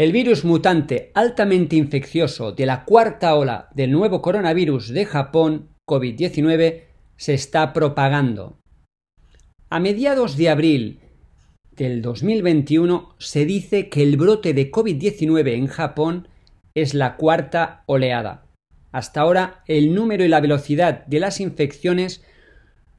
El virus mutante altamente infeccioso de la cuarta ola del nuevo coronavirus de Japón, COVID-19, se está propagando. A mediados de abril del 2021 se dice que el brote de COVID-19 en Japón es la cuarta oleada. Hasta ahora el número y la velocidad de las infecciones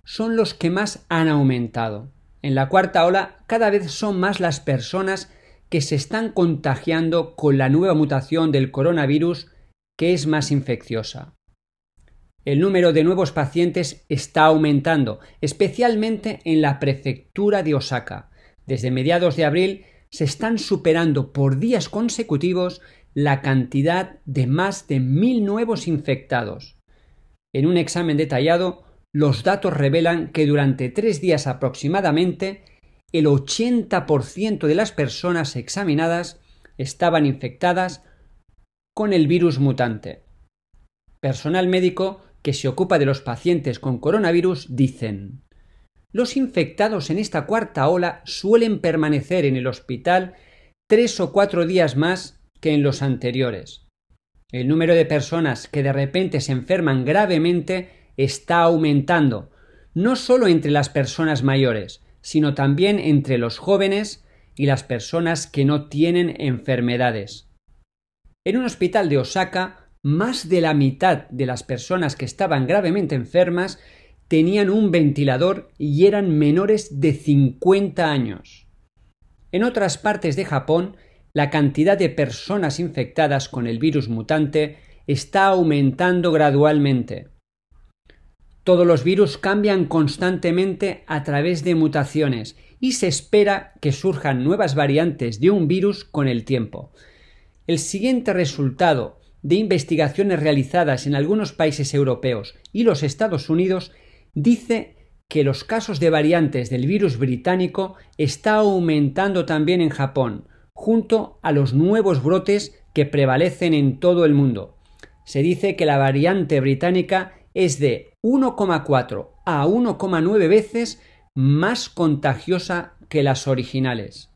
son los que más han aumentado. En la cuarta ola cada vez son más las personas que se están contagiando con la nueva mutación del coronavirus que es más infecciosa. El número de nuevos pacientes está aumentando, especialmente en la prefectura de Osaka. Desde mediados de abril se están superando por días consecutivos la cantidad de más de mil nuevos infectados. En un examen detallado, los datos revelan que durante tres días aproximadamente el 80% de las personas examinadas estaban infectadas con el virus mutante. Personal médico que se ocupa de los pacientes con coronavirus dicen los infectados en esta cuarta ola suelen permanecer en el hospital tres o cuatro días más que en los anteriores. El número de personas que de repente se enferman gravemente está aumentando, no solo entre las personas mayores, sino también entre los jóvenes y las personas que no tienen enfermedades. En un hospital de Osaka, más de la mitad de las personas que estaban gravemente enfermas tenían un ventilador y eran menores de 50 años. En otras partes de Japón, la cantidad de personas infectadas con el virus mutante está aumentando gradualmente. Todos los virus cambian constantemente a través de mutaciones y se espera que surjan nuevas variantes de un virus con el tiempo. El siguiente resultado de investigaciones realizadas en algunos países europeos y los Estados Unidos dice que los casos de variantes del virus británico está aumentando también en Japón, junto a los nuevos brotes que prevalecen en todo el mundo. Se dice que la variante británica es de 1,4 a 1,9 veces más contagiosa que las originales.